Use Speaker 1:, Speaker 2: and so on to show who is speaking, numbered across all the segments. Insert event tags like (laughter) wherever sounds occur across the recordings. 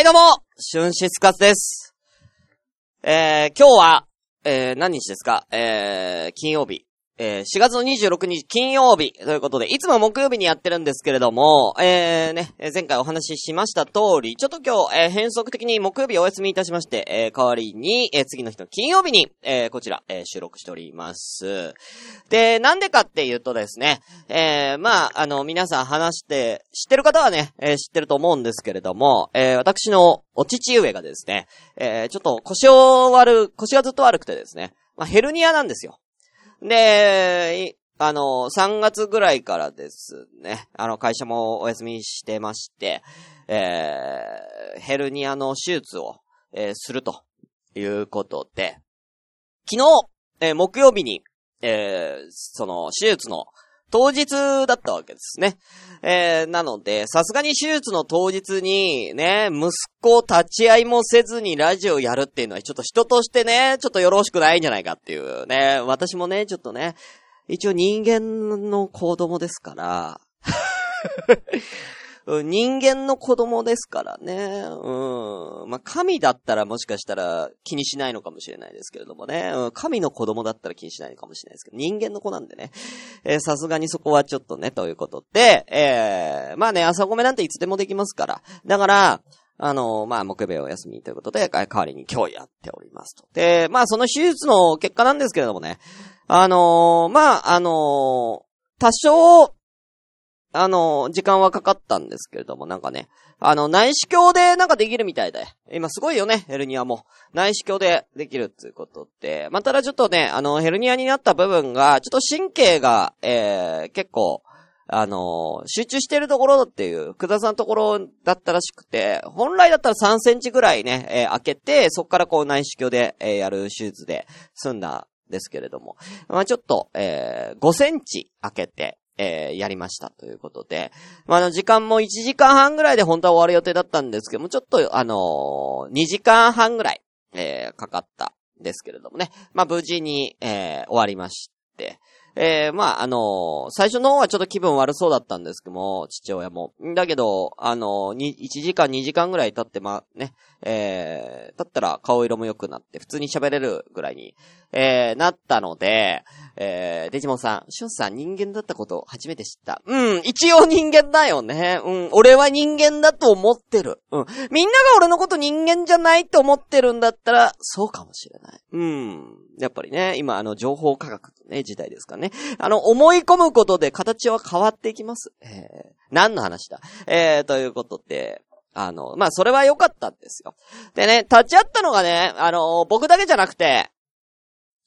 Speaker 1: はい、どうも、春シスカツです。えー、今日は、えー、何日ですか？えー、金曜日。えー、4月の26日金曜日ということで、いつも木曜日にやってるんですけれども、えー、ね、前回お話ししました通り、ちょっと今日、えー、変則的に木曜日お休みいたしまして、えー、代わりに、えー、次の日の金曜日に、えー、こちら、えー、収録しております。で、なんでかっていうとですね、えー、まあ、あの、皆さん話して、知ってる方はね、えー知ってると思うんですけれども、えー、私のお父上がですね、えー、ちょっと腰を悪、腰がずっと悪くてですね、まあ、ヘルニアなんですよ。で、あの、3月ぐらいからですね、あの、会社もお休みしてまして、えー、ヘルニアの手術を、えーするということで、昨日、えー木曜日に、えーその、手術の当日だったわけですね。えー、なので、さすがに手術の当日に、ね、息子立ち会いもせずにラジオやるっていうのは、ちょっと人としてね、ちょっとよろしくないんじゃないかっていうね、私もね、ちょっとね、一応人間の子供ですから、人間の子供ですからね。うん。まあ、神だったらもしかしたら気にしないのかもしれないですけれどもね。うん、神の子供だったら気にしないのかもしれないですけど、人間の子なんでね。えーさすがにそこはちょっとね、ということで、えー、まあね、朝ごめなんていつでもできますから。だから、あのまあ、木曜日お休みということで、代わりに今日やっておりますと。で、まあ、その手術の結果なんですけれどもね。あのまあ、あの多少、あの、時間はかかったんですけれども、なんかね、あの、内視鏡でなんかできるみたいで。今すごいよね、ヘルニアも。内視鏡でできるっていうことで。まあ、ただちょっとね、あの、ヘルニアになった部分が、ちょっと神経が、えー、結構、あの集中してるところっていう、福田さんのところだったらしくて、本来だったら3センチぐらいね、えー開けて、そこからこう内視鏡で、えーやる手術で済んだんですけれども、まあちょっと、えー5センチ開けて、えーやりましたということで、まあ、あの、時間も1時間半ぐらいで本当は終わる予定だったんですけども、ちょっと、あのー2時間半ぐらい、えーかかったんですけれどもね。まあ、無事に、えー終わりまして。えーまあ、あのー最初の方はちょっと気分悪そうだったんですけども、父親も。だけど、あのー1時間2時間ぐらい経って、まあ、ね、えー、経ったら顔色も良くなって、普通に喋れるぐらいに、えー、なったので、えー、デジモンさん、シュンさん人間だったこと初めて知った。うん、一応人間だよね。うん、俺は人間だと思ってる。うん。みんなが俺のこと人間じゃないって思ってるんだったら、そうかもしれない。うん。やっぱりね、今あの、情報科学ね、時代ですからね。あの、思い込むことで形は変わっていきます。えー、何の話だ？えー、ということで、あの、まあ、それは良かったんですよ。でね、立ち会ったのがね、あの、僕だけじゃなくて、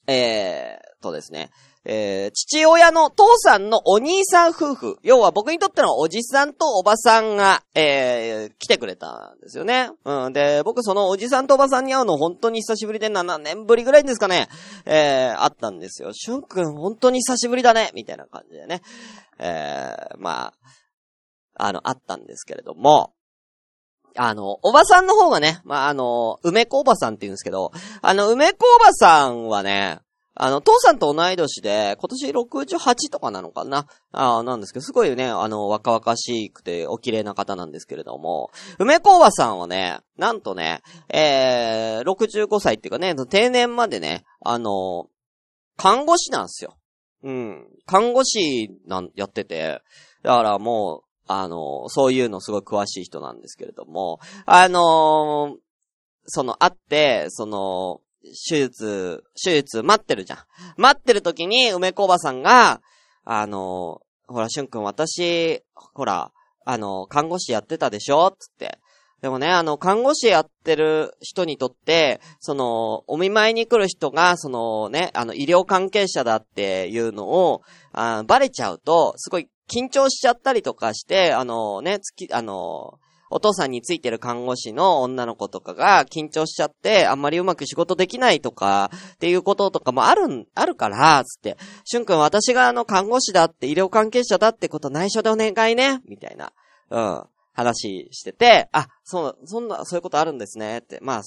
Speaker 1: えー、とですね、えー、父親の父さんのお兄さん夫婦、要は僕にとってのおじさんとおばさんが、えー、来てくれたんですよね。うん。で、僕そのおじさんとおばさんに会うの本当に久しぶりで7年ぶりぐらいですかね。えー、あったんですよ。しゅんくん本当に久しぶりだねみたいな感じでね。えー、まあ、あの、あったんですけれども、あの、おばさんの方がね、まあ、あの、梅子おばさんって言うんですけど、あの、梅子おばさんはね、あの、父さんと同い年で、今年68とかなのかな？あなんですけど、すごいね、あの、若々しくてお綺麗な方なんですけれども、梅子おばさんはね、なんとね、えー、65歳っていうかね、定年までね、あの、看護師なんですよ。うん。看護師なん、やってて、だからもう、あの、そういうのすごい詳しい人なんですけれども、あのーその、会って、その、手術、手術待ってるじゃん。待ってる時に、梅子おばさんが、あのほら、しゅんくん、私、ほら、あの、看護師やってたでしょ？つって。でもね、あの、看護師やってる人にとって、その、お見舞いに来る人が、そのね、あの、医療関係者だっていうのを、あバレちゃうと、すごい緊張しちゃったりとかして、あのね、つき、あの、お父さんについてる看護師の女の子とかが緊張しちゃって、あんまりうまく仕事できないとか、っていうこととかもあるん、あるから、つって、しゅんくん私があの看護師だって医療関係者だってこと内緒でお願いね、みたいな、うん、話してて、あ、そう、そんな、そういうことあるんですね、って。ま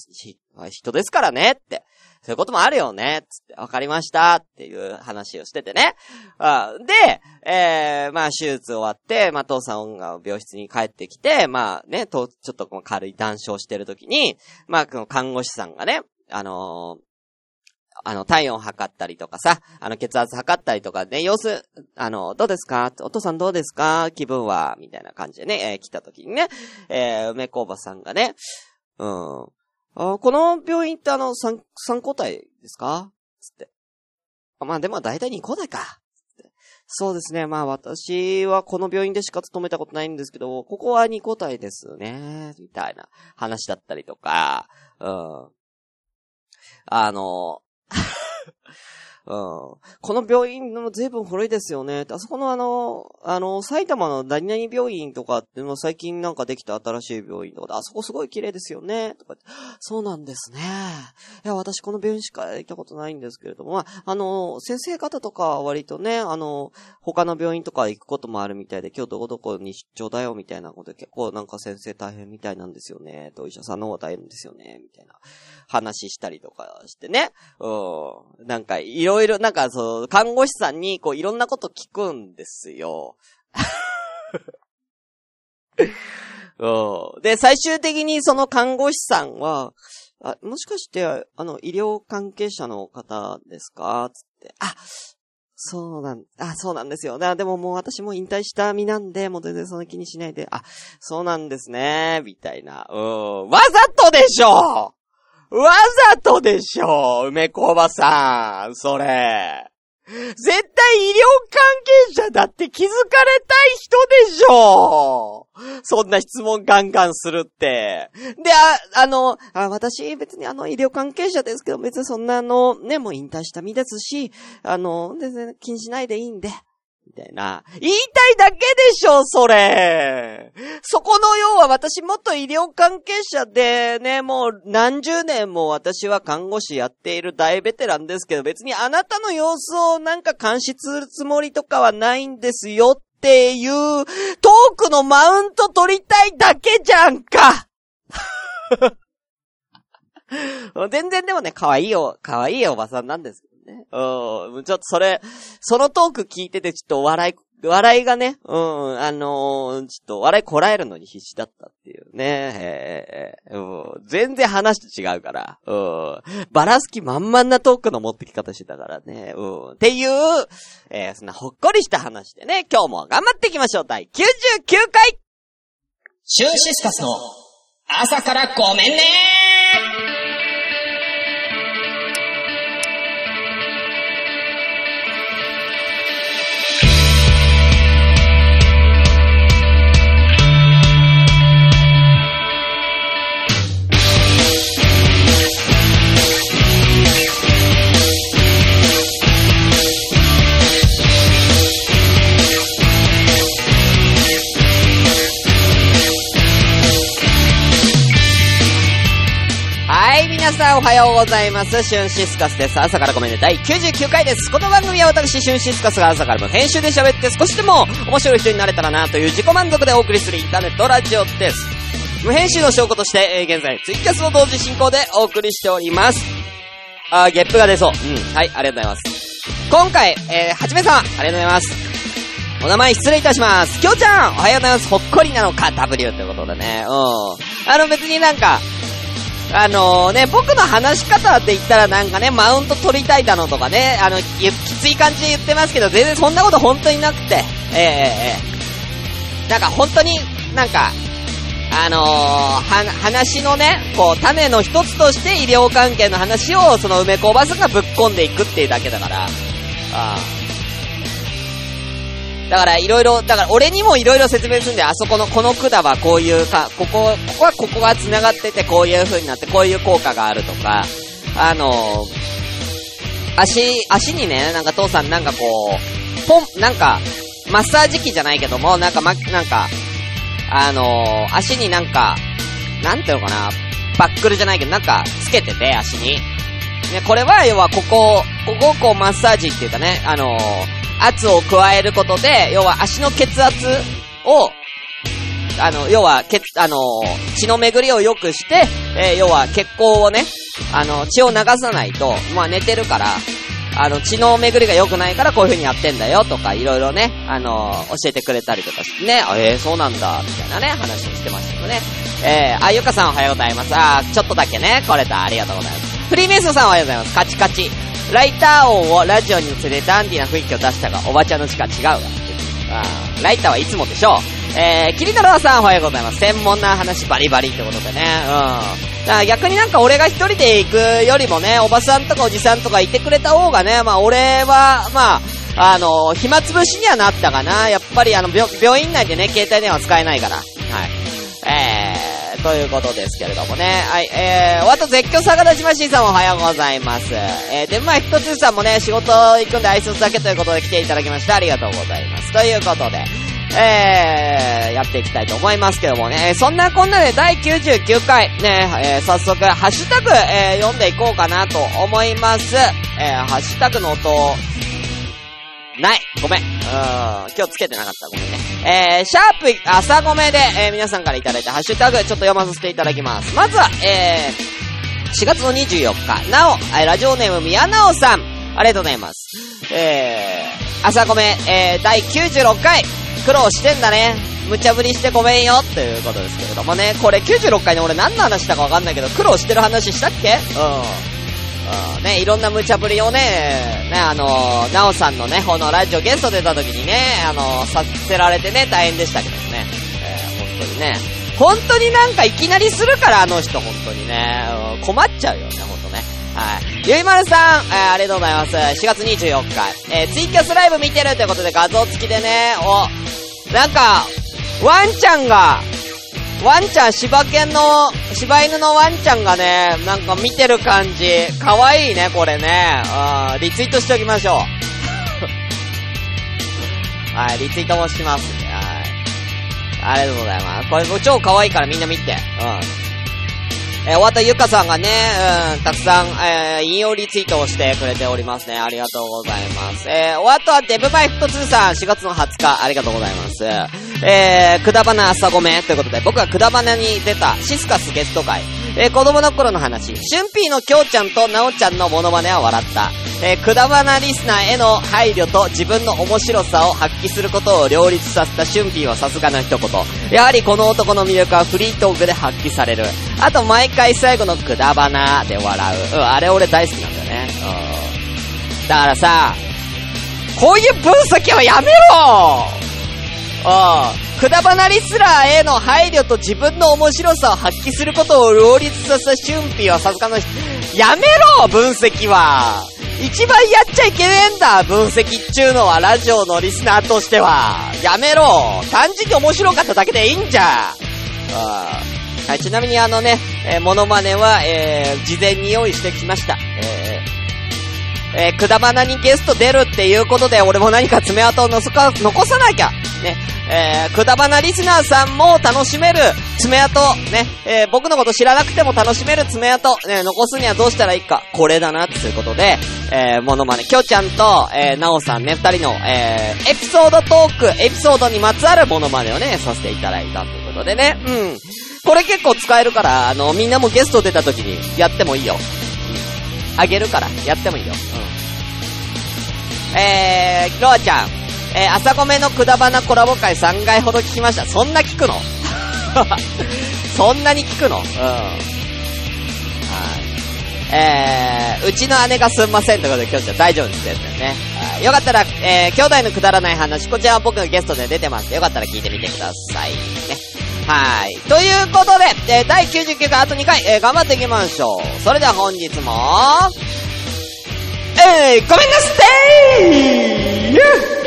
Speaker 1: あ、人ですからね、って。そういうこともあるよね、つって、わかりました、っていう話をしててね。あで、えー、まあ、手術終わって、まあ、父さんが病室に帰ってきて、まあね、と、ちょっと軽い談笑してるときに、まあ、看護師さんがね、あのー、あの、体温測ったりとかさ、あの、血圧測ったりとかね、様子、あの、どうですか？お父さんどうですか？気分はみたいな感じでね、えー、来た時にね、えー、梅子おばさんがね、うん。あこの病院ってあの、三、三個体ですか？つって。まあでも大体二個体か。そうですね。まあ私はこの病院でしか勤めたことないんですけど、ここは二個体ですね。みたいな話だったりとか、うん。あの、うん。この病院も随分古いですよね。あそこのあの、あの、埼玉の何々病院とかっていうの最近なんかできた新しい病院とかで、あそこすごい綺麗ですよね。とかそうなんですね。いや、私この病院しか行ったことないんですけれども、まあ、あの、先生方とかは割とね、あの、他の病院とか行くこともあるみたいで、今日どこどこに出張だよみたいなことで結構なんか先生大変みたいなんですよね。とお医者さんの方が大変ですよね。みたいな話したりとかしてね。うん。なんかいろいろ、なんかそう、看護師さんにこういろんなこと聞くんですよ。(laughs) うん。で、最終的にその看護師さんは、あ、もしかして、あの、医療関係者の方ですか？つって。あ、そうなん、あ、そうなんですよ。でももう私も引退した身なんで、もう全然そんな気にしないで、あ、そうなんですね、みたいな。うん。わざとでしょわざとでしょ梅子おばさん、それ。絶対医療関係者だって気づかれたい人でしょそんな質問ガンガンするって。で、あ、あの、あ私別にあの医療関係者ですけど、別にそんなあの、ね、もう引退した身ですし、あの、全然気にしないでいいんで、みたいな。言いたいだけでしょ、それ。そこの要は私もっと医療関係者でね、もう何十年も私は看護師やっている大ベテランですけど、別にあなたの様子をなんか監視するつもりとかはないんですよっていう、トークのマウント取りたいだけじゃんか (laughs) 全然でもね、可愛いよ、可愛いおばさんなんですね。うん。ちょっとそれ、そのトーク聞いててちょっと笑い、笑いがね、うん、あのー、ちょっと笑いこらえるのに必死だったっていうね。えー、うん、全然話と違うから、うん。ばらす気満々なトークの持ってき方してたからね。うん。っていう、えー、そんなほっこりした話でね、今日も頑張っていきましょう。第99回
Speaker 2: シュンシスカスの朝からごめんね
Speaker 1: さんおはようございます。シュンシスカスです。朝からごめんね。第99回です。この番組は私、シュンシスカスが朝からも編集で喋って少しでも面白い人になれたらなという自己満足でお送りするインターネットラジオです。無編集の証拠として、えー、現在、ツイキャスの同時進行でお送りしております。あー、ゲップが出そう。うん。はい、ありがとうございます。今回、えー、はじめさん、ありがとうございます。お名前失礼いたします。きょうちゃん、おはようございます。ほっこりなのか、W ということでね。うん。あの別になんか、あのー、ね、僕の話し方って言ったらなんかね、マウント取りたいだのとかね、あの、きつい感じで言ってますけど、全然そんなこと本当になくて、ええええ。なんか本当に、なんか、あのー、は、話のね、こう、種の一つとして医療関係の話を、その梅子おばさんがぶっ込んでいくっていうだけだから、ああ。だからいろいろ、だから俺にもいろいろ説明するんで、あそこのこの管はこういうか、ここ、ここはここが繋がっててこういう風になってこういう効果があるとか、あの、足、足にね、なんか父さんなんかこう、ポン、なんか、マッサージ機じゃないけども、なんかま、なんか、あの、足になんか、なんていうのかな、バックルじゃないけど、なんか、つけてて、足に。ね、これは、要は、ここ、ここをこう、マッサージっていうかね、あのー、圧を加えることで、要は足の血圧を、あの、要は、血、あの、血の巡りを良くして、えー、要は血行をね、あの、血を流さないと、まあ寝てるから、あの、血の巡りが良くないからこういう風にやってんだよとか、いろいろね、あのー、教えてくれたりとかしてね、えー、そうなんだ、みたいなね、話をしてましたけどね。えー、あ、ゆかさんおはようございます。あ、ちょっとだけね、来れた。ありがとうございます。フリーメイソンさんおはようございます。カチカチ。ライター音をラジオに乗せてダンディな雰囲気を出したが、おばちゃんの力違うわ。あライターはいつもでしょう。えー、キリトロワさんおはようございます。専門な話バリバリってことでね。うん。だから逆になんか俺が一人で行くよりもね、おばさんとかおじさんとかいてくれた方がね、まあ俺は、まあ、あの、暇つぶしにはなったかな。やっぱりあの、病院内でね、携帯電話使えないから。はい。えー、ということですけれどもね。はい、えー、おあと絶叫逆立ちましさんおはようございます。えー、で、まあ、ひとつさんもね、仕事行くんで挨拶だけということで来ていただきましてありがとうございます。ということで、えー、やっていきたいと思いますけどもね、そんなこんなで第99回、ね、えー、早速、ハッシュタグ、えー、読んでいこうかなと思います。えー、ハッシュタグの音、ない。ごめん。うん。今日つけてなかった。ごめんね。えー、シャープ朝ごめで、えー、皆さんからいただいたハッシュタグ、ちょっと読まさせていただきます。まずは、えー、4月の24日、なお、え、ラジオネーム宮直さん。ありがとうございます。えー、朝ごめ、えー、第96回、苦労してんだね。無茶ぶりしてごめんよっていうことですけれどもね。これ96回に俺何の話したかわかんないけど、苦労してる話したっけ？うん。ね、いろんな無茶ぶりをね、ね、あのー、なおさんのね、このラジオゲスト出た時にね、あのー、させられてね、大変でしたけどね。えー、本当にね。本当になんかいきなりするから、あの人、本当にね。困っちゃうよね、本当ね。はい。ゆいまるさん、えー、ありがとうございます。4月24日、えー、ツイキャスライブ見てるということで画像付きでね、お、なんか、ワンちゃんが、ワンちゃん、柴犬の、柴犬のワンちゃんがね、なんか見てる感じ、かわいいね、これね。うん、リツイートしておきましょう。(laughs) はい、リツイートもしますはい。ありがとうございます。これ超可愛いからみんな見て。うん。えー、終わったゆかさんがね、うん、たくさん、えー、引用リツイートをしてくれておりますね。ありがとうございます。えー、終わったはデブマイフット2さん、4月の20日、ありがとうございます。えー、くだばな朝ごめということで、僕はくだばなに出たシスカスゲスト会。えー、子供の頃の話。シュンピーのきょうちゃんとなおちゃんのモノマネは笑った。えー、くだばなリスナーへの配慮と自分の面白さを発揮することを両立させたシュンピーはさすがの一言。やはりこの男の魅力はフリートークで発揮される。あと毎回最後のくだばなで笑う。うん、あれ俺大好きなんだよね。うん。だからさ、こういう分析はやめろうん。くだばなリスラーへの配慮と自分の面白さを発揮することを両立させた俊ーはさすがの。やめろ分析は一番やっちゃいけねえんだ分析っちゅうのはラジオのリスナーとしては。やめろ単純に面白かっただけでいいんじゃはい、ちなみにあのね、えー、モノマネは、えー、事前に用意してきました。えー、えー、くだばなにゲスト出るっていうことで、俺も何か爪痕を残さなきゃ。ね。えー、くだばなリスナーさんも楽しめる爪痕、ね、えー、僕のこと知らなくても楽しめる爪痕、ね、残すにはどうしたらいいか、これだな、ということで、えー、モノマネ、きょちゃんと、えー、なおさんね、二人の、えー、エピソードトーク、エピソードにまつわるモノマネをね、させていただいたということでね、うん。これ結構使えるから、あの、みんなもゲスト出た時にやってもいいよ。うん。あげるから、やってもいいよ。うん。えー、ロアちゃん、えー、朝ごめのくだばなコラボ会3回ほど聞きました。そんな聞くの？(laughs) そんなに聞くの？うん。はい。えー、うちの姉がすんませんということで、今日じゃ大丈夫ですね。はい。よかったら、えー、兄弟のくだらない話、こちらは僕がゲストで出てます。よかったら聞いてみてください。ね。はい。ということで、えー、第99回あと2回、えー、頑張っていきましょう。それでは本日も、えー、ごめんなさい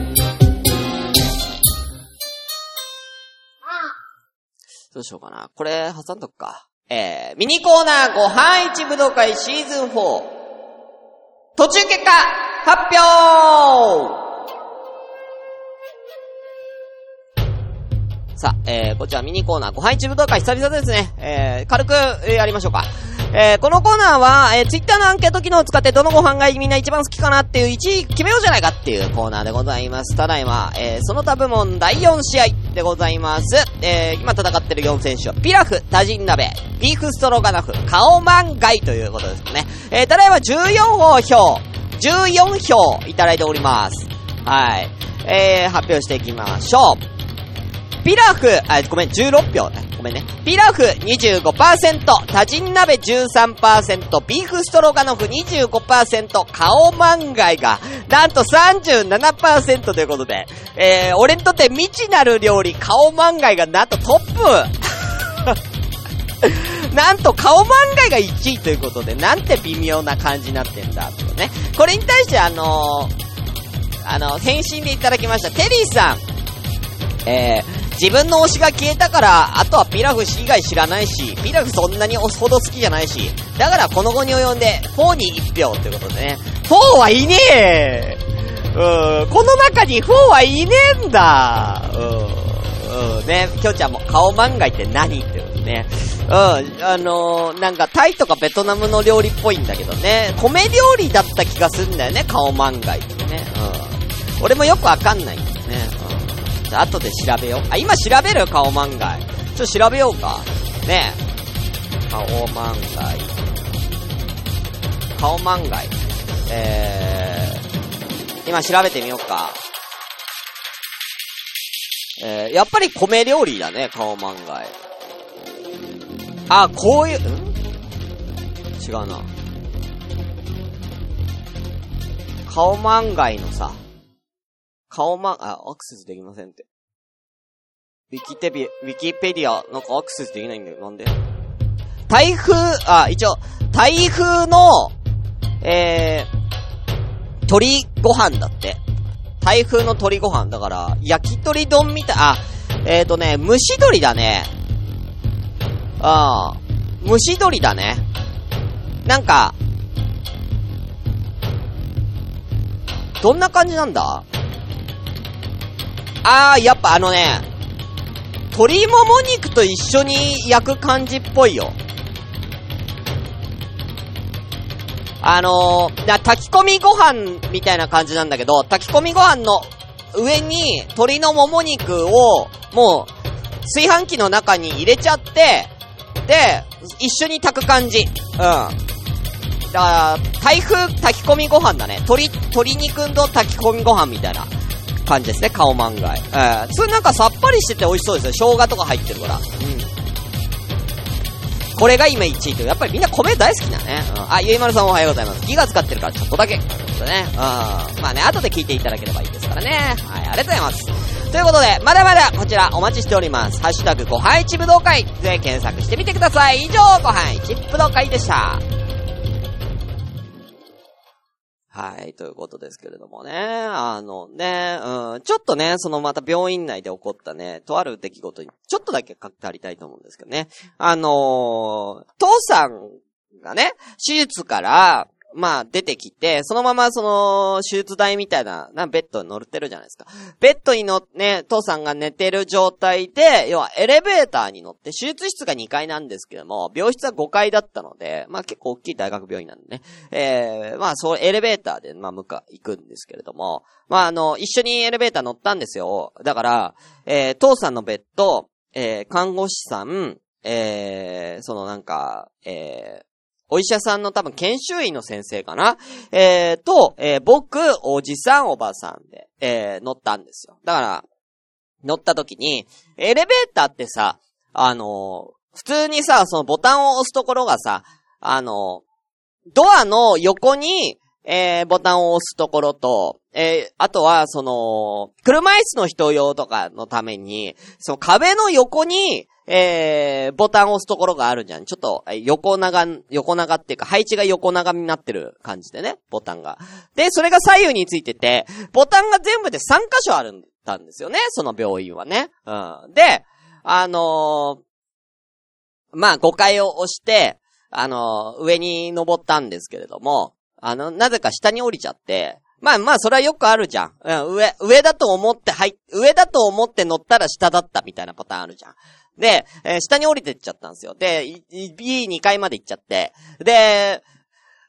Speaker 1: どうしようかな。これ挟んどくか。えー、ミニコーナーご飯一武道会シーズン4。途中結果発表さあ、えー、こちらミニコーナーご飯一武道会久々ですね。えー、軽く、えー、やりましょうか。えー、このコーナーは、えー、ツイッターのアンケート機能を使ってどのご飯がみんな一番好きかなっていう1位決めようじゃないかっていうコーナーでございます。ただいま、えー、その他部門第4試合でございます。えー、今戦ってる4選手は、ピラフ、タジン鍋、ビーフストロガナフ、カオマンガイということですね。えー、ただいま14票、14票いただいております。はい。えー、発表していきましょう。ピラフ、あ、ごめん、16票ね。ごめんね。ピラフ25%、タジン鍋13%、ビーフストロガノフ25%、カオマンガイが、なんと37%ということで、えー、俺にとって未知なる料理、カオマンガイがなんとトップ (laughs) なんと、カオマンガイが1位ということで、なんて微妙な感じになってんだ、とね。これに対して、あのー、あの、返信でいただきました、テリーさん。えー、自分の推しが消えたから、あとはピラフ以外知らないし、ピラフそんなに押すほど好きじゃないし、だからこの後に及んで、4に1票ということでね。4はいねえうーん、この中に4はいねえんだうーん、うん、ね、きょうちゃんも顔漫画って何ってことね。うん、あのー、なんかタイとかベトナムの料理っぽいんだけどね、米料理だった気がするんだよね、顔漫画ってね。うん。俺もよくわかんないんだよね。うん後で調べよう。あ、今調べる顔漫画。ちょっと調べようか。ねえ。顔漫画。顔漫画。えー、今調べてみようか。えー、やっぱり米料理だね、顔漫画。あ、こういう、ん？違うな。顔漫画のさ、顔ま、あ、アクセスできませんって。ウィキテビ、ウィキペディア、なんかアクセスできないんだよ。なんで？台風、あ、一応、台風の、えー、鶏ご飯だって。台風の鶏ご飯。だから、焼き鳥丼みたい、あ、えーとね、蒸し鶏だね。ああ、蒸し鶏だね。なんか、どんな感じなんだ？あー、やっぱあのね、鶏もも肉と一緒に焼く感じっぽいよ。あのー、炊き込みご飯みたいな感じなんだけど、炊き込みご飯の上に鶏のもも肉をもう炊飯器の中に入れちゃって、で、一緒に炊く感じ。うん。だから、台風炊き込みご飯だね。鶏、鶏肉の炊き込みご飯みたいな。感じですね、顔漫画。えー、それなんかさっぱりしてて美味しそうですよ。生姜とか入ってるから。これが今1位という。やっぱりみんな米大好きだね。うん。あ、ゆいまるさんおはようございます。ギガ使ってるからちょっとだけ。ということでね。うん。まあね、後で聞いていただければいいですからね。はい、ありがとうございます。ということで、まだまだこちらお待ちしております。ハッシュタグご飯一武道会で検索してみてください。以上、ご飯一武道会でした。はい、ということですけれどもね。あのね、うん、ちょっとね、そのまた病院内で起こったね、とある出来事に、ちょっとだけ語りたいと思うんですけどね。あのー、父さんがね、手術から、まあ、出てきて、そのままその、手術台みたいな、な、ベッドに乗ってるじゃないですか。ベッドに乗ってね、父さんが寝てる状態で、要はエレベーターに乗って、手術室が2階なんですけども、病室は5階だったので、まあ結構大きい大学病院なんでね。えー、まあそう、エレベーターで、まあ向か、行くんですけれども、まああの、一緒にエレベーター乗ったんですよ。だから、えー、父さんのベッド、えー、看護師さん、えー、そのなんか、えー、お医者さんの多分研修医の先生かな？えー、と、えー、僕、おじさん、おばさんで、えー、乗ったんですよ。だから、乗った時に、エレベーターってさ、あのー、普通にさ、そのボタンを押すところがさ、あのー、ドアの横に、えー、ボタンを押すところと、えー、あとは、その、車椅子の人用とかのために、その壁の横に、えー、ボタンを押すところがあるじゃん。ちょっと、横長、横長っていうか、配置が横長になってる感じでね、ボタンが。で、それが左右についてて、ボタンが全部で3箇所あるんだんですよね、その病院はね。うん。で、あのー、まあ、5階を押して、あのー、上に登ったんですけれども、あの、なぜか下に降りちゃって、まあまあ、それはよくあるじゃん。うん、上、上だと思って入上だと思って乗ったら下だったみたいなパターンあるじゃん。で、えー、下に降りてっちゃったんですよ。で、B2 階まで行っちゃって、で、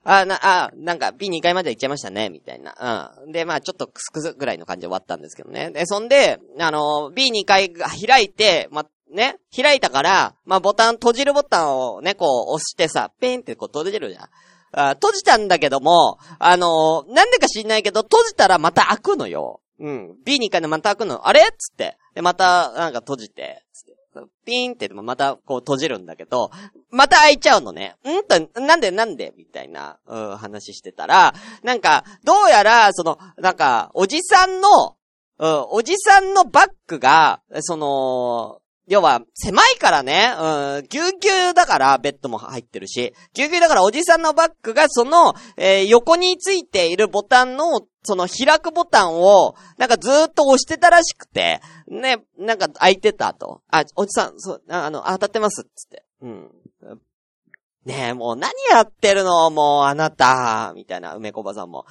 Speaker 1: あ、な、あ、なんか B2 階まで行っちゃいましたね、みたいな。うん。で、まあちょっとクスクスぐらいの感じで終わったんですけどね。で、そんで、あの、B2 階が開いて、ま、ね、開いたから、まあボタン、閉じるボタンをね、こう押してさ、ペンってこう閉じるじゃん。あ閉じたんだけども、あのなんでか知んないけど、閉じたらまた開くのよ。うん。B2 階でまた開くの。あれ？つって。で、また、なんか閉じて、ピーンってまたこう閉じるんだけど、また開いちゃうのね。ん？と、なんで？なんで？みたいな、うん、話してたら、なんか、どうやら、その、なんか、おじさんの、うん、おじさんのバッグが、その、要は、狭いからね、うん、ぎゅうぎゅうだから、ベッドも入ってるし、ぎゅうぎゅうだからおじさんのバッグが、その、えー、横についているボタンの、その開くボタンを、なんかずーっと押してたらしくて、ね、なんか開いてたと。あ、おじさん、そう、あの、当たってます、つって。うん。ねえ、もう何やってるの？もう、あなた、みたいな、梅子ばさんも。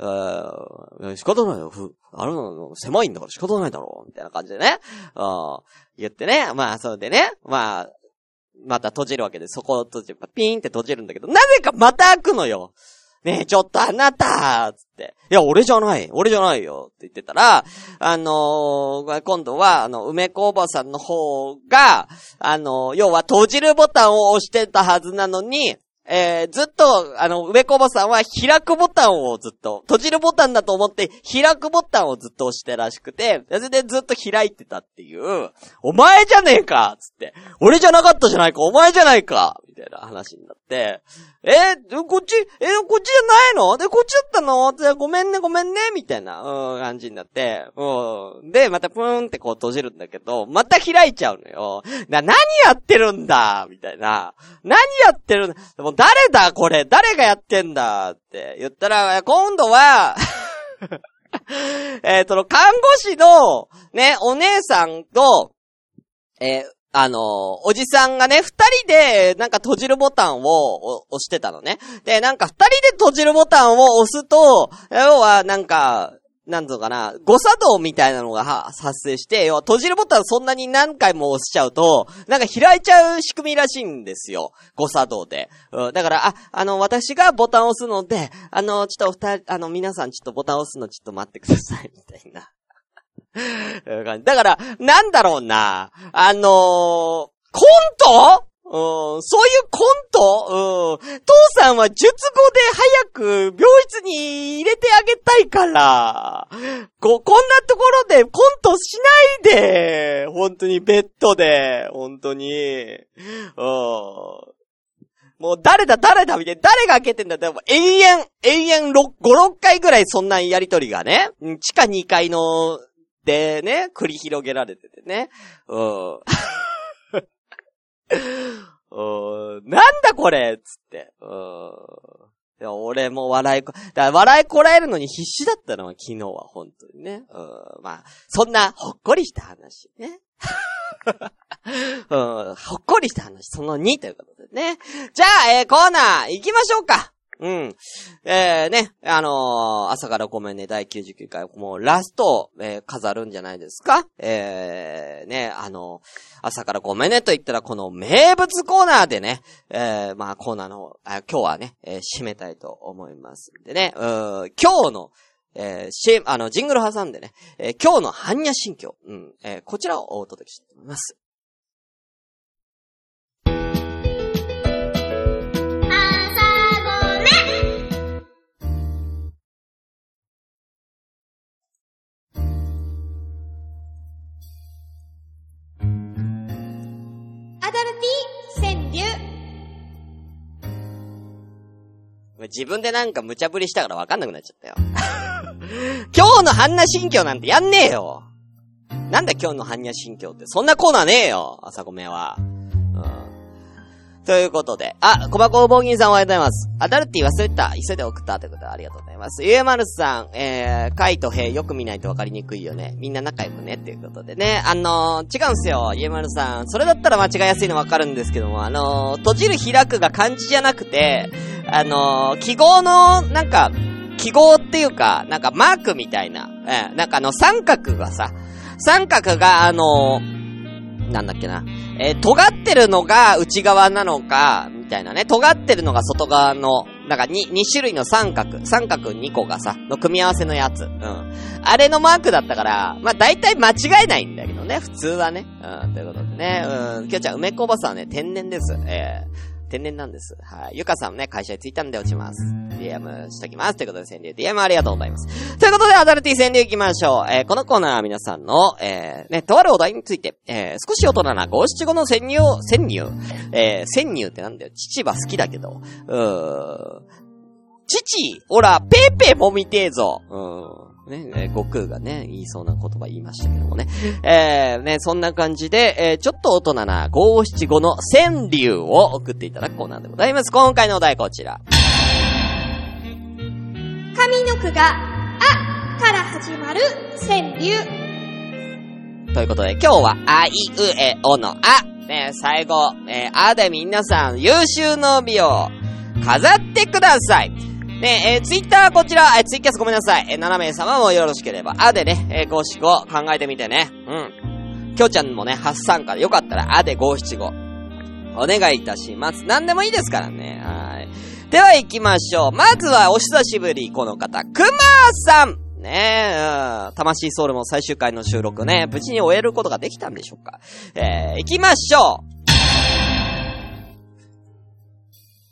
Speaker 1: え仕方ないよ。ふ、あの、狭いんだから仕方ないだろう。みたいな感じでね。うん。言ってね。まあ、それでね。まあ、また閉じるわけで、そこを閉じる。ピーンって閉じるんだけど、なぜかまた開くのよ。ねえ、ちょっとあなたつって。いや、俺じゃない。俺じゃないよ。って言ってたら、あのー、今度は、あの、梅子おばさんの方が、あのー、要は閉じるボタンを押してたはずなのに、えー、ずっと、あの、上こぼさんは開くボタンをずっと、閉じるボタンだと思って開くボタンをずっと押してらしくて、それでずっと開いてたっていう、お前じゃねえかつって、俺じゃなかったじゃないかお前じゃないかみたいな話になって、えー、こっち、えー、こっちじゃないの？で、こっちだったの？ってごめんね、ごめんね、みたいな、うん、感じになって、うん。で、またプーンってこう閉じるんだけど、また開いちゃうのよ。な、何やってるんだみたいな。何やってるんだ？誰だこれ誰がやってんだって言ったら、今度は (laughs) えっと、看護師の、ね、お姉さんと、えー、あの、おじさんがね、二人で、なんか閉じるボタンを押してたのね。で、なんか二人で閉じるボタンを押すと、要はなんか、なんぞかな、誤作動みたいなのが発生して、閉じるボタンそんなに何回も押しちゃうと、なんか開いちゃう仕組みらしいんですよ。誤作動で。うん、だから、あ、あの、私がボタンを押すので、あの、ちょっとお二人、あの、皆さんちょっとボタンを押すのちょっと待ってください、(laughs) みたいな。だから、なんだろうな。あのー、コントそういうコント？うん。父さんは術後で早く病室に入れてあげたいから。こ、こんなところでコントしないで。本当にベッドで。本当に。うん。もう誰だ誰だみたいな。誰が開けてんだって、永遠、永遠6、5、6回ぐらいそんなやりとりがね。地下2階のでね、繰り広げられててね。うん。(laughs) うん、なんだこれつって。うん。俺も笑いこ、だ笑いこらえるのに必死だったのは昨日は本当にね。うん。まあ、そんなほっこりした話ね。(laughs) うん、ほっこりした話、その2ということでね。じゃあ、えー、コーナー行きましょうか。うん。えー、ね、あのー、朝からごめんね、第99回、もうラストを、えー、飾るんじゃないですか？えー、ね、あのー、朝からごめんねと言ったら、この名物コーナーでね、えー、まあコーナーのあ今日はね、えー、締めたいと思いますでね、う今日の、えー、シあの、ジングル挟んでね、えー、今日の般若心境、うん、えー、こちらをお届けしたいと思います。自分でなんか無茶ぶりしたからわかんなくなっちゃったよ。(laughs) 今日の般若心経なんてやんねえよなんだ今日の般若心経って。そんなコーナーねえよ朝ごめは。ということで。あ、小箱棒銀さんおはようございます。アダルティ忘れた。急いで送ったということでありがとうございます。ゆえまるさん、えー、カイとヘイよく見ないと分かりにくいよね。みんな仲良くね。っていうことでね。あのー、違うんすよ。ゆえまるさん。それだったら間違いやすいの分かるんですけども、あのー、閉じる開くが漢字じゃなくて、あのー、記号の、なんか、記号っていうか、なんかマークみたいな、えー、なんかあの三角がさ、三角があのー、なんだっけな、えー、尖ってるのが内側なのか、みたいなね。尖ってるのが外側の、なんか2、2種類の三角、三角2個がさ、の組み合わせのやつ。うん。あれのマークだったから、まあ大体間違えないんだけどね、普通はね。うん、ということでね。うん、きょうちゃん、梅子おばさんはね、天然です。えー天然なんです。はい。ゆかさんね、会社に着いたんで落ちます。DM しときます。ということで、川柳 DM ありがとうございます。ということで、アダルティ川柳行きましょう。えー、このコーナーは皆さんの、えー、ね、とあるお題について、えー、少し大人な五七五の潜入、潜入、えー、潜入ってなんだよ。父は好きだけど、うー、父、ほら、ペーペーもみてえぞ。うん。ね、えー、悟空がね、言いそうな言葉言いましたけどもね。えー、ね、そんな感じで、えー、ちょっと大人な五七五の川柳を送っていただくコーナーでございます。今回のお題こちら。
Speaker 3: 上の句が、あから始まる川柳。
Speaker 1: ということで、今日は、あいうえおのあ。ね、最後、えー、あで皆さん、優秀の美を飾ってください。ねえ、ー、ツイッターこちら、えー、ツイキャスごめんなさい。えー、7名様もよろしければ、あでね、えー、五七五考えてみてね。うん。きょうちゃんもね、初参加でよかったら、あで五七五。お願いいたします。何でもいいですからね。はい。では行きましょう。まずは、お久しぶり、この方、くまーさんねえ、うん。魂ソウルも最終回の収録ね、無事に終えることができたんでしょうか。えー、行きましょう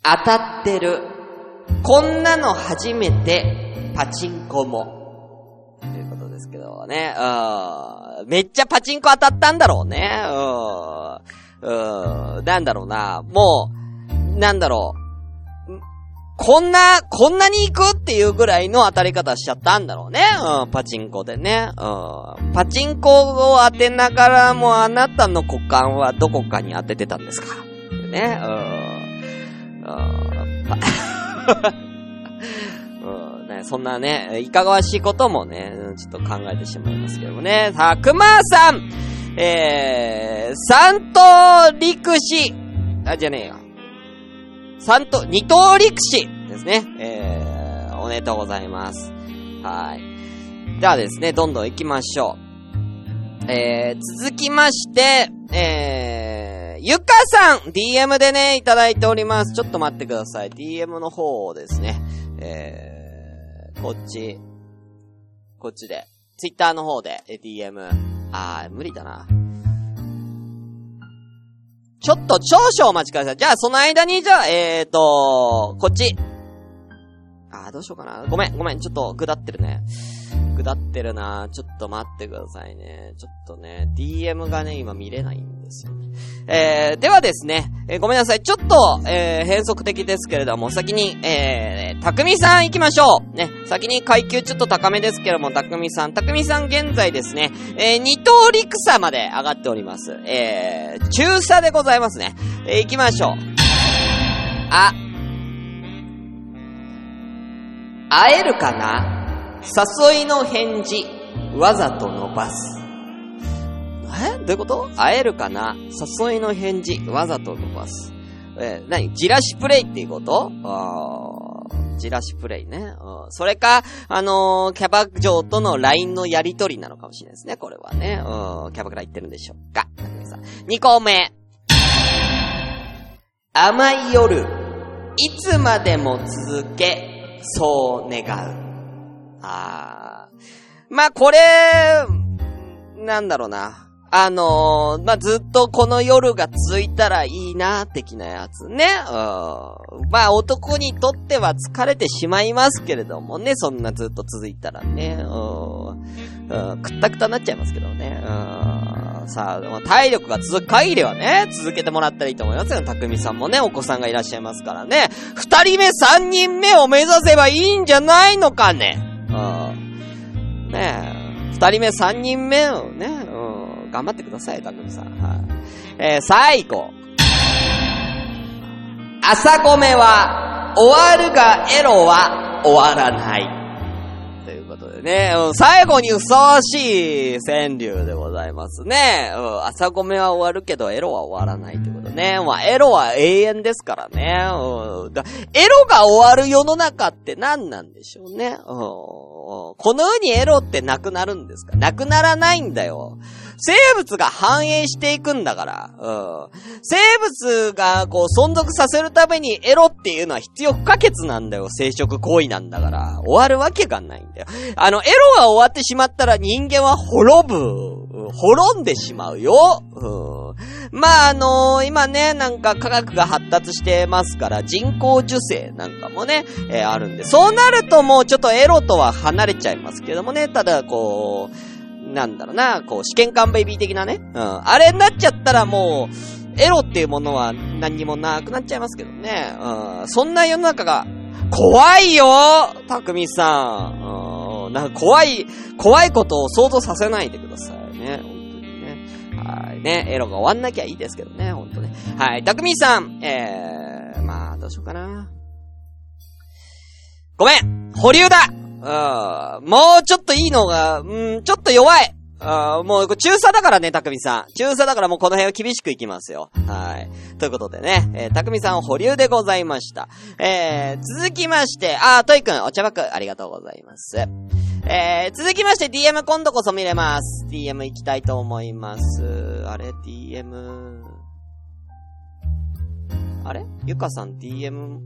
Speaker 1: 当たってる。こんなの初めて、パチンコも。ということですけどね。うん。めっちゃパチンコ当たったんだろうね。うん。うん。なんだろうな。もう、なんだろう。こんな、こんなに行くっていうぐらいの当たり方しちゃったんだろうね。うん、パチンコでね。うん。パチンコを当てながらもあなたの股間はどこかに当ててたんですかね。うん。うん。(laughs) (laughs) (laughs) うんね、そんなね、いかがわしいこともね、ちょっと考えてしまいますけどもね。さあ、熊さんえー、三頭陸士あ、じゃねえよ。三頭、二頭陸士ですね。えー、おめでとうございます。はい。ではですね、どんどん行きましょう。えー、続きまして、えー、ゆかさん !DM でね、いただいております。ちょっと待ってください。DM の方をですね、えー、こっち、こっちで、Twitter の方で、DM、あー、無理だな。ちょっと少々お待ちください。じゃあ、その間に、じゃあ、えーと、こっち。あー、どうしようかな。ごめん、ごめん、ちょっと、下ってるね。下ってるなちょっと待ってくださいね。ちょっとね、DM がね、今見れないんですよ。ねえー、ではですね、えー、ごめんなさい。ちょっと、えー、変則的ですけれども、先に、えー、たくみさん行きましょう。ね、先に階級ちょっと高めですけども、たくみさん。たくみさん現在ですね、えー、二等陸差まで上がっております。えー、中差でございますね。えー、行きましょう。あ、会えるかな？誘いの返事、わざと伸ばす。え？どういうこと？会えるかな？誘いの返事、わざと伸ばす。えー、何？じらしプレイっていうこと？あじらしプレイね。それか、あのー、キャバ嬢との LINE のやりとりなのかもしれないですね、これはね。キャバクラ行ってるんでしょうか？2個目。甘い夜、いつまでも続け、そう願う。あー。まあ、これ、なんだろうな。あのー、まあ、ずっとこの夜が続いたらいいな、的なやつね。うん。まあ、男にとっては疲れてしまいますけれどもね、そんなずっと続いたらね。うん。くったくたになっちゃいますけどね。うん。さあ、まあ体力が続く限りはね、続けてもらったらいいと思いますよ。匠さんもね、お子さんがいらっしゃいますからね。二人目、三人目を目指せばいいんじゃないのかね。うん。ね。二人目、三人目をね、うん。頑張ってください、たくみさん。はい。えー、最後。朝ごめは、終わるがエロは終わらない。ということでね、うん最後にふさわしい川柳でございますね。うん朝ごめは終わるけど、エロは終わらないということね。まあ、エロは永遠ですからね。うんだエロが終わる世の中って何なんでしょうね。うんこの世にエロってなくなるんですか？なくならないんだよ。生物が繁栄していくんだから。うん。生物がこう存続させるためにエロっていうのは必要不可欠なんだよ。生殖行為なんだから。終わるわけがないんだよ。あの、エロが終わってしまったら人間は滅ぶ。滅んでしまうよ。うん。まあ、あの今ね、なんか科学が発達してますから、人工受精なんかもね、えーあるんで。そうなるともうちょっとエロとは離れちゃいますけどもね。ただ、こう、なんだろうな、こう、試験管ベイビー的なね。うん。あれになっちゃったらもう、エロっていうものは何にもなくなっちゃいますけどね。うん。そんな世の中が、怖いよたくみさん。うん。なんか怖い、怖いことを想像させないでくださいね。本当にね。はい。ね。エロが終わんなきゃいいですけどね。本当ね。はい。たくみさん。えー、まあ、どうしようかな。ごめん保留だうん。もうちょっといいのが、うん、ちょっと弱いあーもう、中佐だからね、たくみさん。中佐だからもうこの辺は厳しくいきますよ。はい。ということでね、えー、たくみさん保留でございました。えー、続きまして、あー、といくん、お茶爆、ありがとうございます。えー、続きまして DM 今度こそ見れます。DM 行きたいと思います。あれ ?DM、あれ？ゆかさん DM、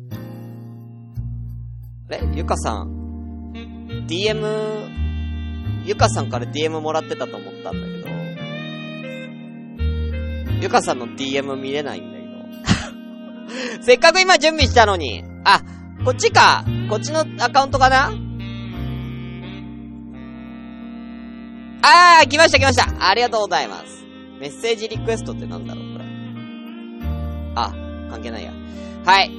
Speaker 1: あれ？ゆかさん、DM、ゆかさんから DM もらってたと思ったんだけど、ゆかさんの DM 見れないんだけど。(laughs) せっかく今準備したのに。あ、こっちか。こっちのアカウントかな？あー、来ました来ました。ありがとうございます。メッセージリクエストってなんだろうこれ。あ、関係ないや。はい。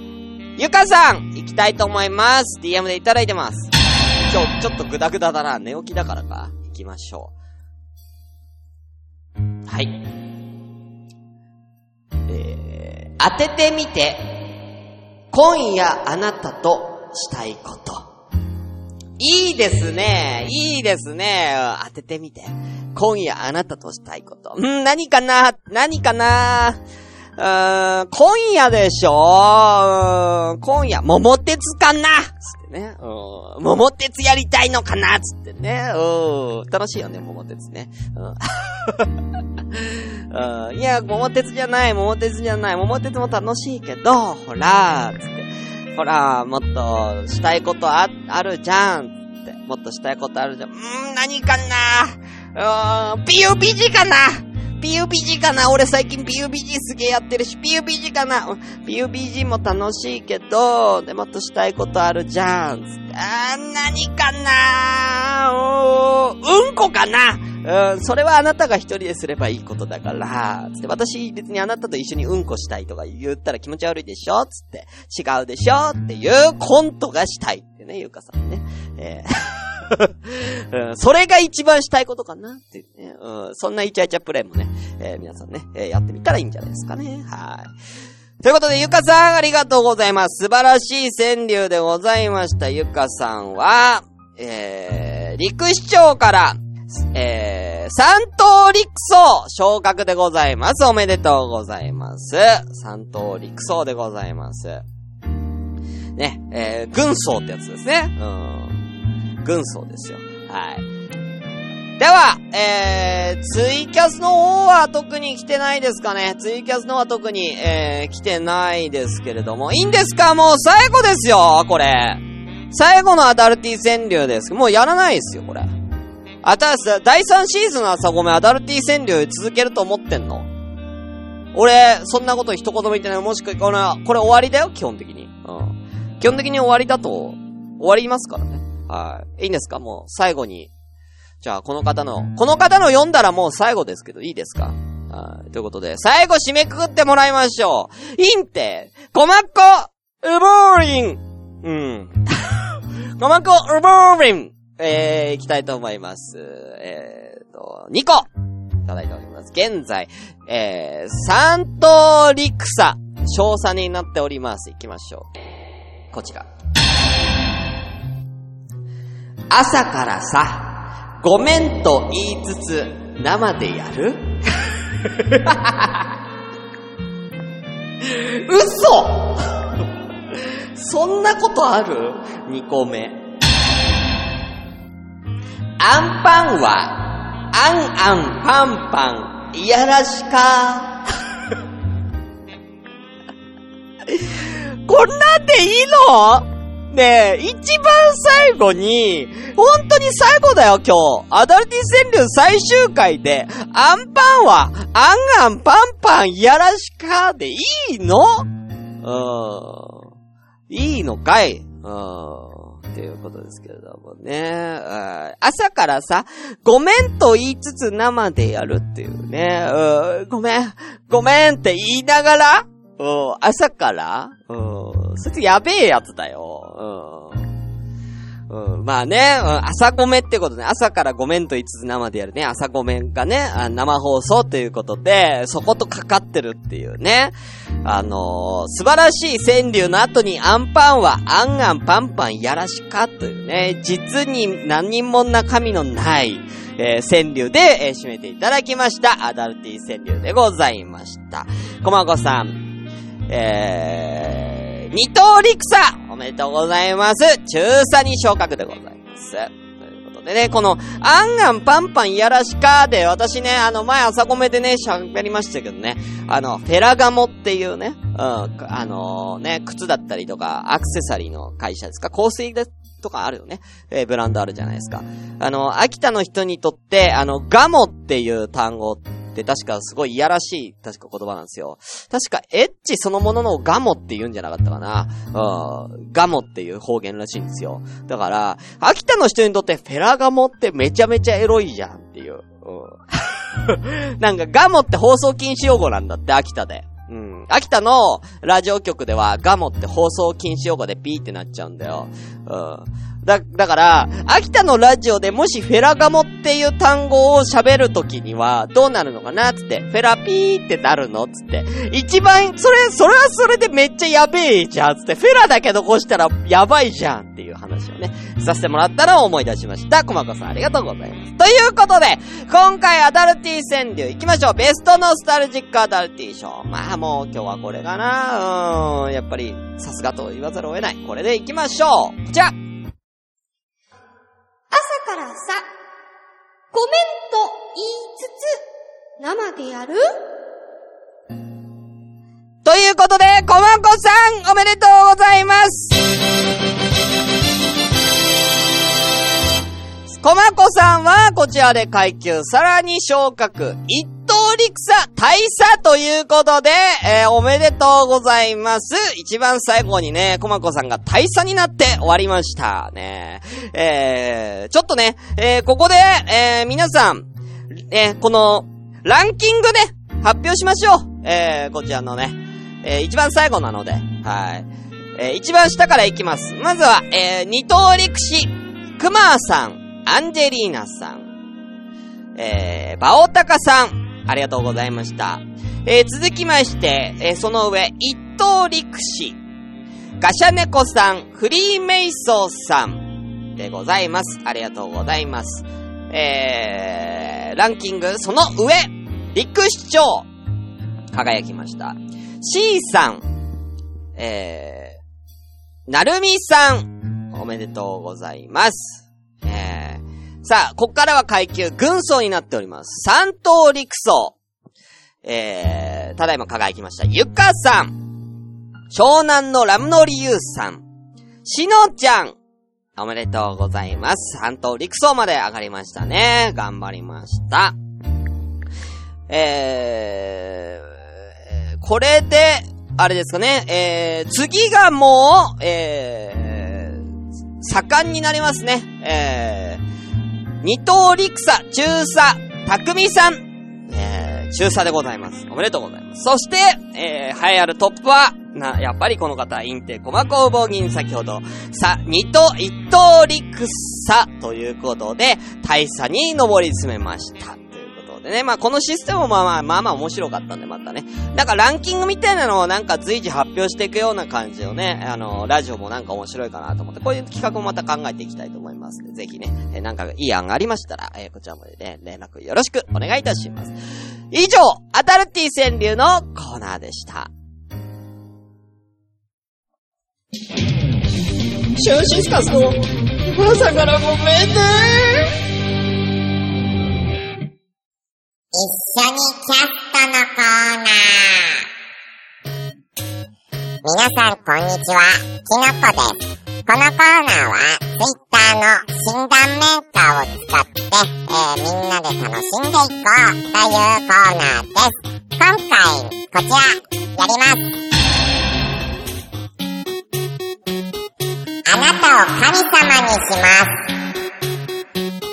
Speaker 1: ゆかさん行きたいと思います。DM でいただいてます。今日、ちょっとグダグダだな。寝起きだからか。行きましょう。はい。えー、当ててみて、今夜あなたとしたいこと。いいですね。いいですね。当ててみて。今夜あなたとしたいこと。ん何かな？何かな？うーん、今夜でしょ？うーん今夜、桃鉄かな？ってね。うん、桃鉄やりたいのかなつってね。うん、楽しいよね、桃鉄ね。(laughs) うん、いや、桃鉄じゃない、桃鉄じゃない、桃鉄も楽しいけど、ほら、つって。ほら、もっとしたいことあ、あるじゃん、つって。もっとしたいことあるじゃん。うー、何かなうーん、PUBG かな PUBG かな？俺最近 PUBG すげえやってるし、PUBG かな ?PUBG も楽しいけど、でもっとしたいことあるじゃん。あー、何かな？うーん、うんこかな？うん、それはあなたが一人ですればいいことだから、つって、私別にあなたと一緒にうんこしたいとか言ったら気持ち悪いでしょ？つって、違うでしょ？っていうコントがしたいってね、ゆうかさんね。えー。それが一番したいことかなっていうね。うん、そんなイチャイチャプレイもね、えー皆さんね、えーやってみたらいいんじゃないですかね。はい。ということで、ゆかさん、ありがとうございます。素晴らしい川柳でございました。ゆかさんは、えー、陸市長から、えー、三等陸曹昇格でございます。おめでとうございます。三等陸曹でございます。ね、えー、軍曹ってやつですね。うん。軍曹ですよ。はい。では、えー、ツイキャスの方は特に来てないですかね。ツイキャスの方は特に、えー、来てないですけれども。いいんですか？もう最後ですよこれ。最後のアダルティ川柳です。もうやらないですよ、これ。あたす、第3シーズンの朝ごめんアダルティ川柳続けると思ってんの俺、そんなこと一言も言ってない。もしくは、これ、これ終わりだよ、基本的に。うん。基本的に終わりだと、終わりますからね。はい。いいんですか？もう、最後に、じゃあ、この方の、この方の読んだらもう最後ですけど、いいですか？はい。ということで、最後締めくくってもらいましょう。インテ、コマコ、ウボーリン。うん。コマコ、ウボーリン。えー、いきたいと思います。えーと、2個いただいております。現在、えー、三等陸差、少佐になっております。行きましょう。こちら。朝からさ、ごめんと言いつつ、生でやる？(laughs) 嘘そんなことある ?2 個目。アンパンは、アンアンパンパン、いやらしか。(laughs) こんなんでいいの？ねえ、一番最後に、本当に最後だよ今日。アダルティ川柳最終回で、アンパンは、アンアンパンパンやらしかでいいの？うん。いいのかい？うん。っていうことですけれどもね。朝からさ、ごめんと言いつつ生でやるっていうね。うんごめん、ごめんって言いながら、うん、朝から？うん、そいつやべえやつだよ。うん。うん、まあね、朝ごめってことね。朝からごめんと言いつつ生でやるね。朝ごめんがね、生放送ということで、そことかかってるっていうね。あのー素晴らしい川柳の後にアンパンはアンアンパンパンやらしかというね、実に何人も中身のない、えー川柳で、えー締めていただきました。アダルティ川柳でございました。こまこさん、えー、二等陸差おめでとうございます。中佐に昇格でございます。ということでね、この、アンアンパンパンやらしかで、私ね、あの、前朝ごめでね、喋りましたけどね、あの、フェラガモっていうね、うん、あのね、靴だったりとか、アクセサリーの会社ですか香水で、とかあるよね。えーブランドあるじゃないですか。あの、秋田の人にとって、あの、ガモっていう単語って確かすごいいやらしい、確か言葉なんですよ。確か、エッチそのもののガモって言うんじゃなかったかな。うん。ガモっていう方言らしいんですよ。だから、秋田の人にとってフェラガモってめちゃめちゃエロいじゃんっていう。うん。(laughs) なんかガモって放送禁止用語なんだって、秋田で。うん。秋田のラジオ局ではガモって放送禁止用語でピーってなっちゃうんだよ。うん。だ、だから、秋田のラジオでもしフェラガモっていう単語を喋るときには、どうなるのかなつって、フェラピーってなるのつって。一番、それ、それはそれでめっちゃやべえじゃんつって、フェラだけ残したらやばいじゃんっていう話をね、させてもらったのを思い出しました。こまこさんありがとうございます。ということで、今回アダルティ川柳行きましょう。ベストノスタルジックアダルティショー。まあもう今日はこれかなうーん、やっぱり、さすがと言わざるを得ない。これで行きましょう。こちら
Speaker 3: 朝からさ、ごめんと言いつつ、生でやる？
Speaker 1: ということで、こまこさん、おめでとうございます。こまこさんは、こちらで階級、さらに昇格、一等陸差、大差ということで、えーおめでとうございます。一番最後にね、こまこさんが大差になって終わりました。ね。えー、ちょっとね、えーここで、えー皆さん、えーこの、ランキングで発表しましょう。えー、こちらのね、えー一番最後なので、はい。えー一番下からいきます。まずは、えー二等陸士、クマーさん、アンジェリーナさん、えー、バオタカさん、ありがとうございました。えー続きまして、えーその上、一等陸士、ガシャネコさん、フリーメイソーさんでございます。ありがとうございます。えー、ランキング、その上、陸市長、輝きました。C さん、えー、なるみさん、おめでとうございます。さあ、こっからは階級、軍曹になっております。三等陸曹。えー、ただいま輝きました。ゆかさん。湘南のラムノリユウさん。しのちゃん。おめでとうございます。三等陸曹まで上がりましたね。頑張りました。えー、これで、あれですかね、えー、次がもう、えー、盛んになりますね。えー、二刀陸佐、中佐、匠さん、えー、中佐でございます。おめでとうございます。そして、えー、栄えあるトップは、な、やっぱりこの方、インテコマ工房銀先ほど、さ、二刀、一刀陸佐ということで、大佐に上り詰めました。でね、まあこのシステムもまあまあ、まあまあ面白かったんで、またね。だかランキングみたいなのをなんか随時発表していくような感じをね、あの、ラジオもなんか面白いかなと思って、こういう企画もまた考えていきたいと思います、ぜひね、えーなんかいい案がありましたら、えーこちらまでね、連絡よろしくお願いいたします。以上、アダルティ川柳のコーナーでした。
Speaker 2: シュンシスカスの朝からごめんね。
Speaker 4: 一緒にキャストのコーナー。皆さんこんにちは、きのこです。このコーナーは、ツイッターの診断メーカーを使って、えーみんなで楽しんでいこうというコーナーです。今回、こちら、やります。あなたを神様にします。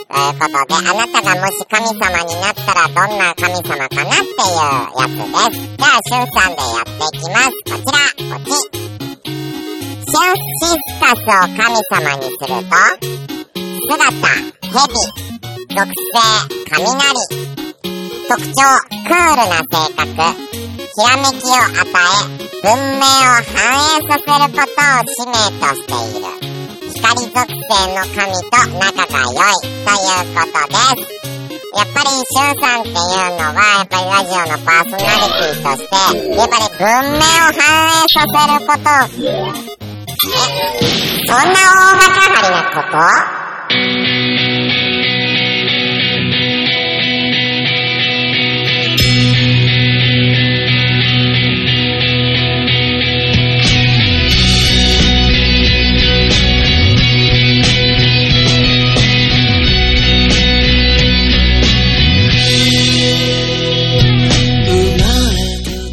Speaker 4: ということで、あなたがもし神様になったらどんな神様かなっていうやつです。じゃあ、シュンさんでやっていきます。こちら、こっち。シュンシスカスを神様にすると、姿、蛇、属性、雷、特徴、クールな性格、ひらめきを与え、文明を反映させることを使命としている。光属性の神と仲が良いということです。やっぱり、シュンさんっていうのは、やっぱりラジオのパーソナリティとして、やっぱり文明を反映させること、え、そんな大掛かりなこと？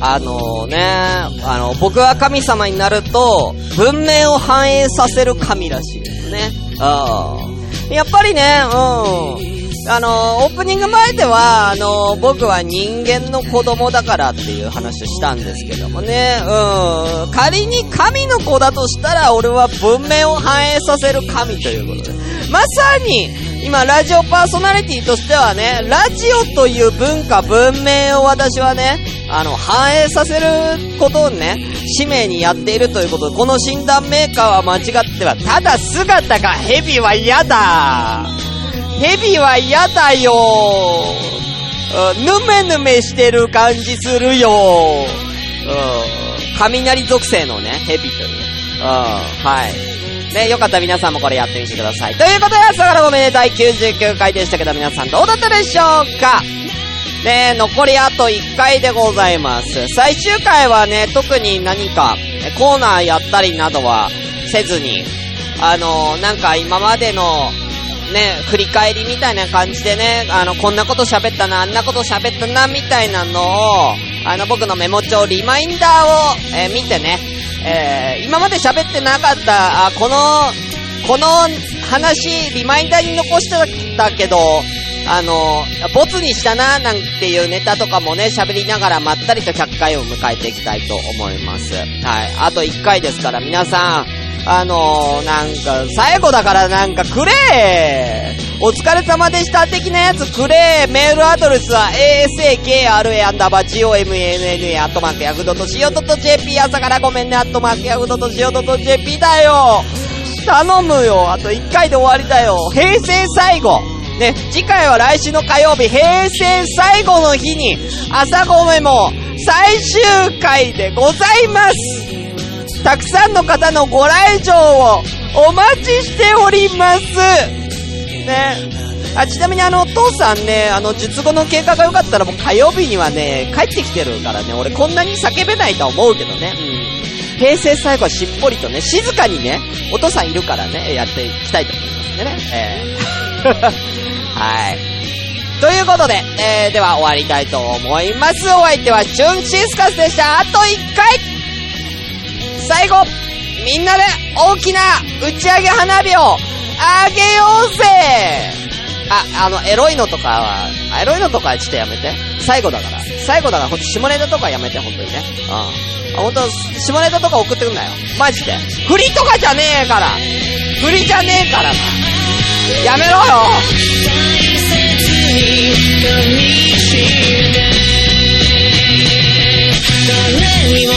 Speaker 1: あのね、あの、僕は神様になると、文明を反映させる神らしいですね。うん。やっぱりね、うん。あの、オープニング前では、あの、僕は人間の子供だからっていう話をしたんですけどもね、うん。仮に神の子だとしたら、俺は文明を反映させる神ということで。まさに、今、ラジオパーソナリティとしてはね、ラジオという文化、文明を私はね、あの、反映させることをね、使命にやっているということで、この診断メーカーは間違っては、ただ姿がヘビは嫌だヘビは嫌だようんぬめぬめしてる感じするようん雷属性のね、ヘビという。うん、はい。ね、よかったら皆さんもこれやってみてください。ということで、朝からごめんね、第99回でしたけど、皆さんどうだったでしょうか？ね残りあと1回でございます。最終回はね、特に何かコーナーやったりなどはせずに、あのなんか今までのね、振り返りみたいな感じでね、あの、こんなこと喋ったな、あんなこと喋ったな、みたいなのを、あの、僕のメモ帳、リマインダーを、えー見てね、えー今まで喋ってなかった、あ、この、この話、リマインダーに残してたけど、あの、ボツにしたな、なんていうネタとかもね、喋りながらまったりと100回を迎えていきたいと思います。はい。あと1回ですから、皆さん、あのなんか、最後だからなんかくれお疲れ様でした的なやつくれメールアドレスは asakra アンダーバー gommanna アットマークヤフドと co.jp 朝からごめんねアットマークヤフドと co.jp だよ。頼むよ。あと1回で終わりだよ。平成最後。ね、次回は来週の火曜日、平成最後の日に、朝ごめも最終回でございます。たくさんの方のご来場をお待ちしております。ね。あ、ちなみにあの、お父さんね、あの、術後の経過が良かったらもう火曜日にはね、帰ってきてるからね、俺こんなに叫べないとは思うけどね。うん。平成最後はしっぽりとね、静かにね、お父さんいるからね、やっていきたいと思いますんでね。えー (laughs) はい。ということで、えー、では終わりたいと思います。お相手はチュンシスカスでした。あと1回最後、みんなで大きな打ち上げ花火をあげようぜあ、あの、エロいのとかは、エロいのとかはちょっとやめて。最後だから。最後だから、ほんと下ネタとかやめて、ほんとにね。うん。ほんと、下ネタとか送ってくんなよ。マジで。振りとかじゃねえから。振りじゃねえからな。やめろよ
Speaker 5: 誰にも